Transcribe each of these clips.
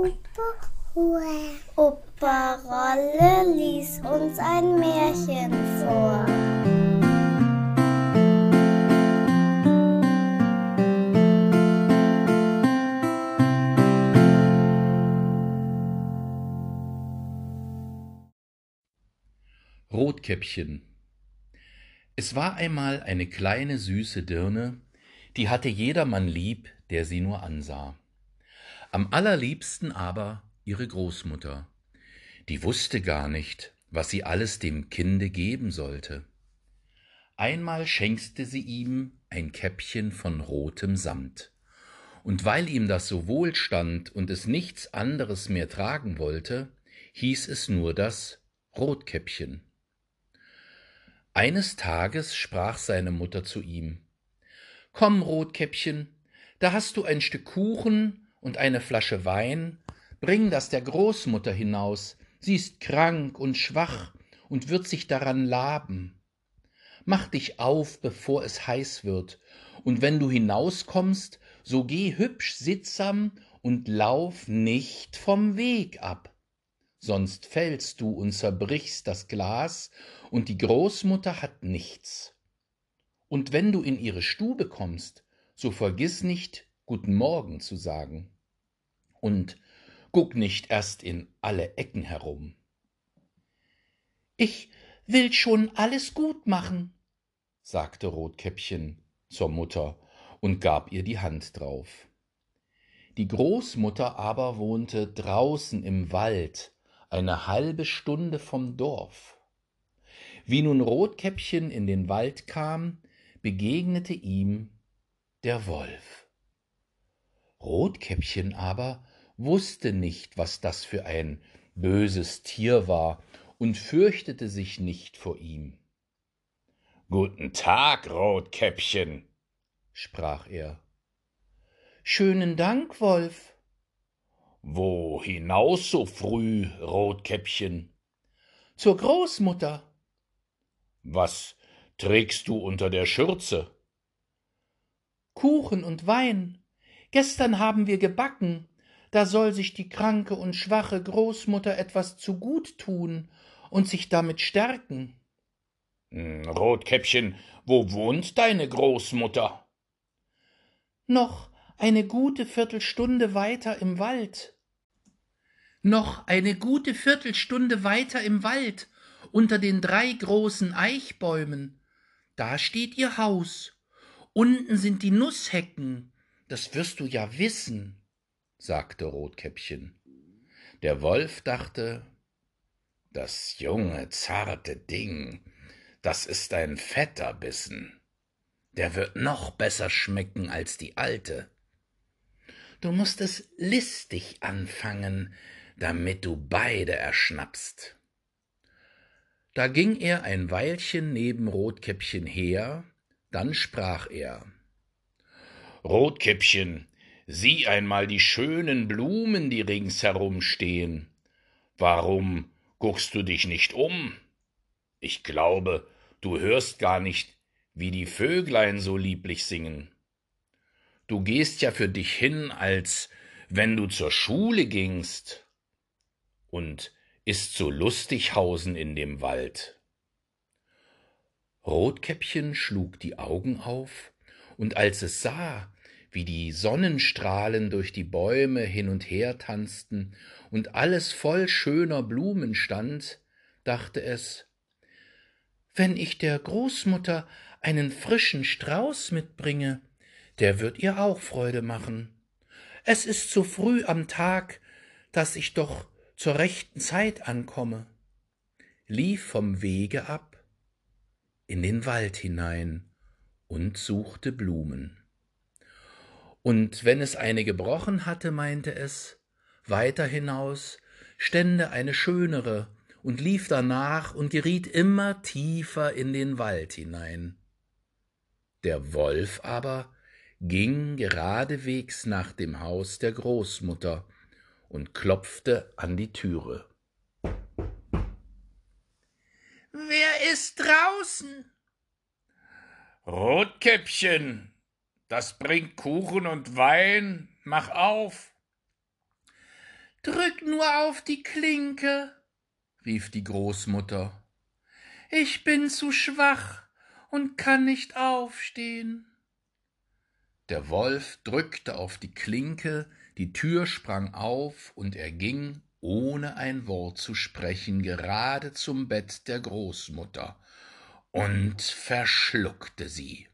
Opa, Opa Rolle lies uns ein Märchen vor. Rotkäppchen Es war einmal eine kleine süße Dirne, die hatte jedermann lieb, der sie nur ansah. Am allerliebsten aber ihre Großmutter. Die wusste gar nicht, was sie alles dem Kinde geben sollte. Einmal schenkte sie ihm ein Käppchen von rotem Samt. Und weil ihm das so wohl stand und es nichts anderes mehr tragen wollte, hieß es nur das Rotkäppchen. Eines Tages sprach seine Mutter zu ihm Komm, Rotkäppchen, da hast du ein Stück Kuchen und eine Flasche Wein, bring das der Großmutter hinaus, sie ist krank und schwach und wird sich daran laben. Mach dich auf, bevor es heiß wird, und wenn du hinauskommst, so geh hübsch sittsam und lauf nicht vom Weg ab. Sonst fällst du und zerbrichst das Glas, und die Großmutter hat nichts. Und wenn du in ihre Stube kommst, so vergiss nicht, Guten Morgen zu sagen. Und guck nicht erst in alle Ecken herum. Ich will schon alles gut machen, sagte Rotkäppchen zur Mutter und gab ihr die Hand drauf. Die Großmutter aber wohnte draußen im Wald, eine halbe Stunde vom Dorf. Wie nun Rotkäppchen in den Wald kam, begegnete ihm der Wolf. Rotkäppchen aber wusste nicht, was das für ein böses Tier war und fürchtete sich nicht vor ihm. Guten Tag, Rotkäppchen, sprach er. Schönen Dank, Wolf. Wo hinaus so früh, Rotkäppchen? Zur Großmutter. Was trägst du unter der Schürze? Kuchen und Wein, Gestern haben wir gebacken, da soll sich die kranke und schwache Großmutter etwas zu gut tun und sich damit stärken. Hm, Rotkäppchen, wo wohnt deine Großmutter? Noch eine gute Viertelstunde weiter im Wald. Noch eine gute Viertelstunde weiter im Wald, unter den drei großen Eichbäumen. Da steht ihr Haus. Unten sind die Nußhecken, das wirst du ja wissen, sagte Rotkäppchen. Der Wolf dachte, das junge, zarte Ding, das ist ein fetter Bissen. Der wird noch besser schmecken als die alte. Du musst es listig anfangen, damit du beide erschnappst. Da ging er ein Weilchen neben Rotkäppchen her, dann sprach er Rotkäppchen, sieh einmal die schönen Blumen, die ringsherum stehen. Warum guckst du dich nicht um? Ich glaube, du hörst gar nicht, wie die Vöglein so lieblich singen. Du gehst ja für dich hin, als wenn du zur Schule gingst. Und ist so lustig hausen in dem Wald. Rotkäppchen schlug die Augen auf und als es sah, wie die Sonnenstrahlen durch die Bäume hin und her tanzten und alles voll schöner Blumen stand, dachte es, wenn ich der Großmutter einen frischen Strauß mitbringe, der wird ihr auch Freude machen. Es ist so früh am Tag, dass ich doch zur rechten Zeit ankomme, lief vom Wege ab in den Wald hinein und suchte Blumen. Und wenn es eine gebrochen hatte, meinte es, weiter hinaus stände eine schönere und lief danach und geriet immer tiefer in den Wald hinein. Der Wolf aber ging geradewegs nach dem Haus der Großmutter und klopfte an die Türe. Wer ist draußen? Rotkäppchen, das bringt Kuchen und Wein, mach auf. Drück nur auf die Klinke, rief die Großmutter. Ich bin zu schwach und kann nicht aufstehen. Der Wolf drückte auf die Klinke, die Tür sprang auf, und er ging, ohne ein Wort zu sprechen, gerade zum Bett der Großmutter und verschluckte sie.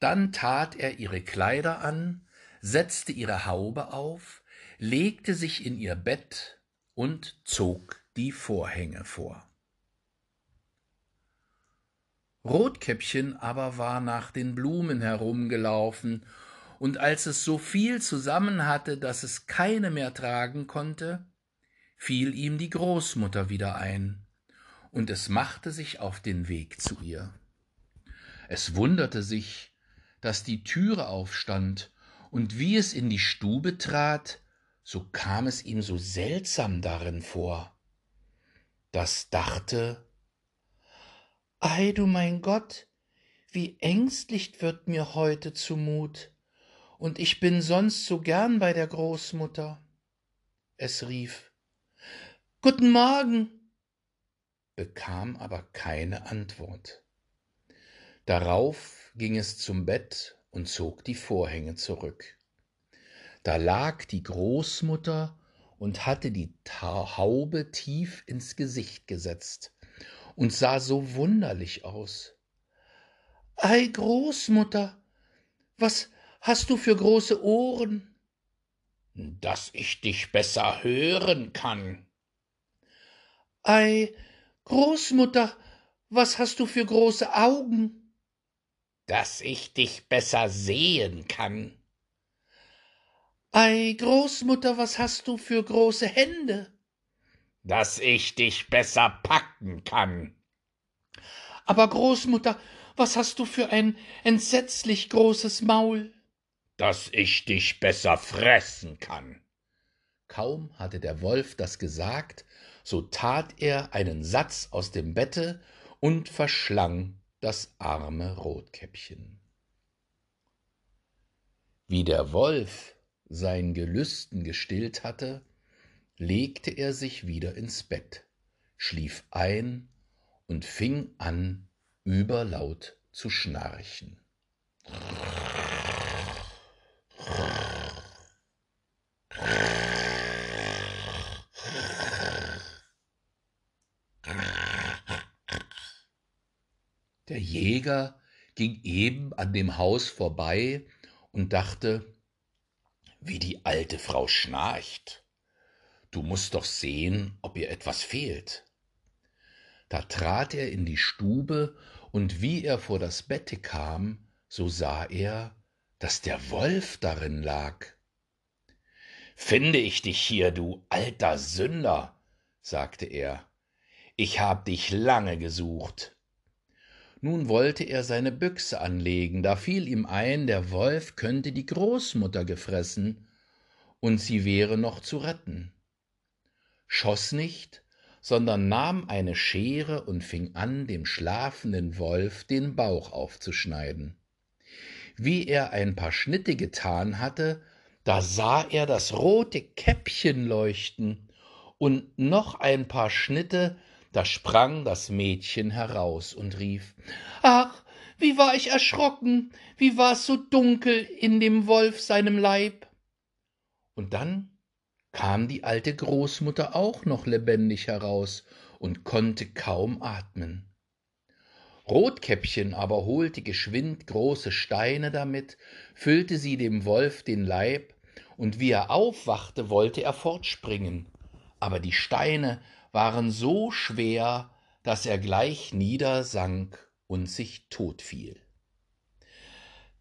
Dann tat er ihre Kleider an, setzte ihre Haube auf, legte sich in ihr Bett und zog die Vorhänge vor. Rotkäppchen aber war nach den Blumen herumgelaufen, und als es so viel zusammen hatte, dass es keine mehr tragen konnte, fiel ihm die Großmutter wieder ein, und es machte sich auf den Weg zu ihr. Es wunderte sich, dass die Türe aufstand, und wie es in die Stube trat, so kam es ihm so seltsam darin vor. Das dachte Ei du mein Gott, wie ängstlich wird mir heute zumut, und ich bin sonst so gern bei der Großmutter. Es rief Guten Morgen, bekam aber keine Antwort. Darauf ging es zum Bett und zog die Vorhänge zurück. Da lag die Großmutter und hatte die Haube tief ins Gesicht gesetzt und sah so wunderlich aus. Ei, Großmutter, was hast du für große Ohren? Dass ich dich besser hören kann. Ei, Großmutter, was hast du für große Augen? Dass ich dich besser sehen kann. Ei, Großmutter, was hast du für große Hände? dass ich dich besser packen kann. Aber Großmutter, was hast du für ein entsetzlich großes Maul? Dass ich dich besser fressen kann. Kaum hatte der Wolf das gesagt, so tat er einen Satz aus dem Bette und verschlang das arme Rotkäppchen. Wie der Wolf sein Gelüsten gestillt hatte, legte er sich wieder ins Bett, schlief ein und fing an, überlaut zu schnarchen. Der Jäger ging eben an dem Haus vorbei und dachte, wie die alte Frau schnarcht. Du musst doch sehen, ob ihr etwas fehlt. Da trat er in die Stube, und wie er vor das Bette kam, so sah er, dass der Wolf darin lag. Finde ich dich hier, du alter Sünder, sagte er, ich hab dich lange gesucht. Nun wollte er seine Büchse anlegen, da fiel ihm ein, der Wolf könnte die Großmutter gefressen, und sie wäre noch zu retten schoß nicht, sondern nahm eine Schere und fing an, dem schlafenden Wolf den Bauch aufzuschneiden. Wie er ein paar Schnitte getan hatte, da sah er das rote Käppchen leuchten, und noch ein paar Schnitte, da sprang das Mädchen heraus und rief Ach, wie war ich erschrocken, wie war's so dunkel in dem Wolf seinem Leib. Und dann kam die alte Großmutter auch noch lebendig heraus und konnte kaum atmen. Rotkäppchen aber holte geschwind große Steine damit, füllte sie dem Wolf den Leib, und wie er aufwachte, wollte er fortspringen, aber die Steine waren so schwer, dass er gleich niedersank und sich totfiel.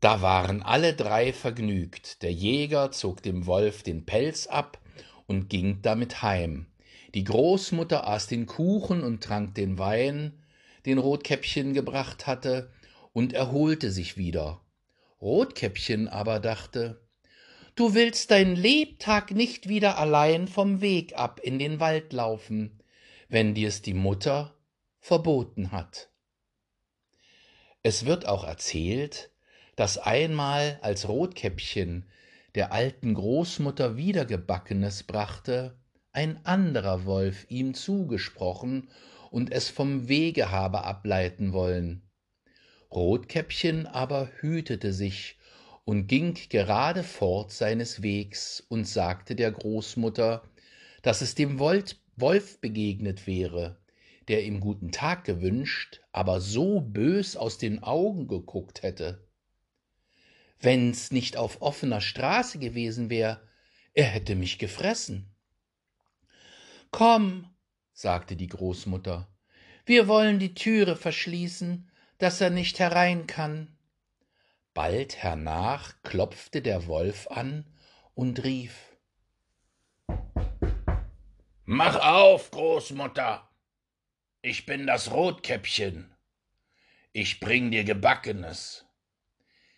Da waren alle drei vergnügt, der Jäger zog dem Wolf den Pelz ab, und ging damit heim. Die Großmutter aß den Kuchen und trank den Wein, den Rotkäppchen gebracht hatte, und erholte sich wieder. Rotkäppchen aber dachte, Du willst dein Lebtag nicht wieder allein vom Weg ab in den Wald laufen, wenn dir's die Mutter verboten hat. Es wird auch erzählt, dass einmal als Rotkäppchen der alten Großmutter wieder Gebackenes brachte, ein anderer Wolf ihm zugesprochen und es vom Wege habe ableiten wollen. Rotkäppchen aber hütete sich und ging gerade fort seines Wegs und sagte der Großmutter, dass es dem Wolf begegnet wäre, der ihm guten Tag gewünscht, aber so bös aus den Augen geguckt hätte. Wenn's nicht auf offener Straße gewesen wär, er hätte mich gefressen. Komm, sagte die Großmutter, wir wollen die Türe verschließen, dass er nicht herein kann. Bald hernach klopfte der Wolf an und rief Mach auf, Großmutter, ich bin das Rotkäppchen, ich bring dir Gebackenes.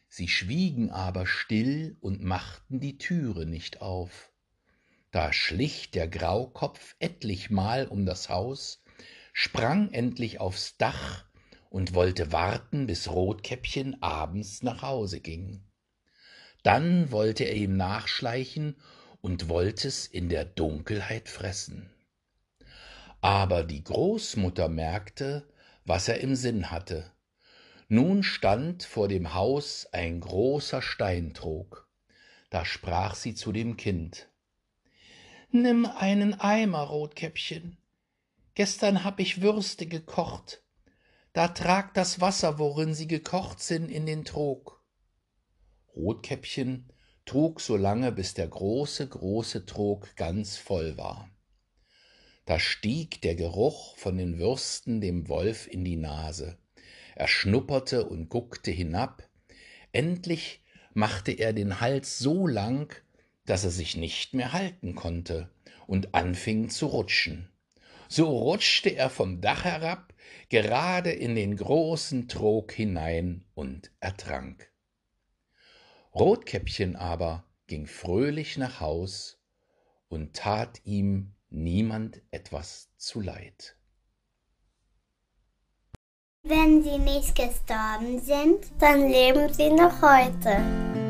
Sie schwiegen aber still und machten die Türe nicht auf. Da schlich der Graukopf etlichmal um das Haus, sprang endlich aufs Dach und wollte warten, bis Rotkäppchen abends nach Hause ging. Dann wollte er ihm nachschleichen und wollte es in der Dunkelheit fressen. Aber die Großmutter merkte, was er im Sinn hatte nun stand vor dem Haus ein großer Steintrog. Da sprach sie zu dem Kind. Nimm einen Eimer, Rotkäppchen. Gestern hab ich Würste gekocht. Da trag das Wasser, worin sie gekocht sind, in den Trog. Rotkäppchen trug so lange, bis der große, große Trog ganz voll war. Da stieg der Geruch von den Würsten dem Wolf in die Nase er schnupperte und guckte hinab, endlich machte er den Hals so lang, dass er sich nicht mehr halten konnte und anfing zu rutschen. So rutschte er vom Dach herab, gerade in den großen Trog hinein und ertrank. Rotkäppchen aber ging fröhlich nach Haus und tat ihm niemand etwas zuleid. Wenn sie nicht gestorben sind, dann leben sie noch heute.